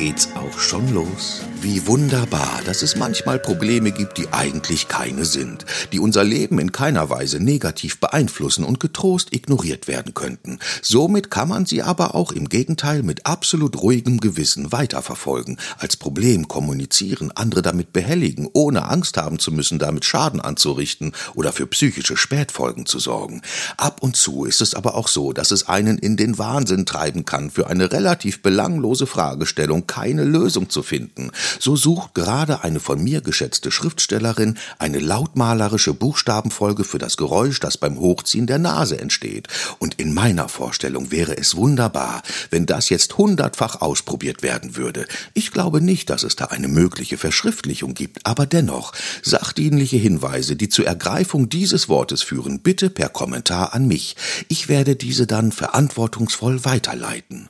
geht's auch schon los. Wie wunderbar, dass es manchmal Probleme gibt, die eigentlich keine sind, die unser Leben in keiner Weise negativ beeinflussen und getrost ignoriert werden könnten. Somit kann man sie aber auch im Gegenteil mit absolut ruhigem Gewissen weiterverfolgen, als Problem kommunizieren, andere damit behelligen, ohne Angst haben zu müssen, damit Schaden anzurichten oder für psychische Spätfolgen zu sorgen. Ab und zu ist es aber auch so, dass es einen in den Wahnsinn treiben kann, für eine relativ belanglose Fragestellung keine Lösung zu finden so sucht gerade eine von mir geschätzte Schriftstellerin eine lautmalerische Buchstabenfolge für das Geräusch, das beim Hochziehen der Nase entsteht. Und in meiner Vorstellung wäre es wunderbar, wenn das jetzt hundertfach ausprobiert werden würde. Ich glaube nicht, dass es da eine mögliche Verschriftlichung gibt, aber dennoch sachdienliche Hinweise, die zur Ergreifung dieses Wortes führen, bitte per Kommentar an mich. Ich werde diese dann verantwortungsvoll weiterleiten.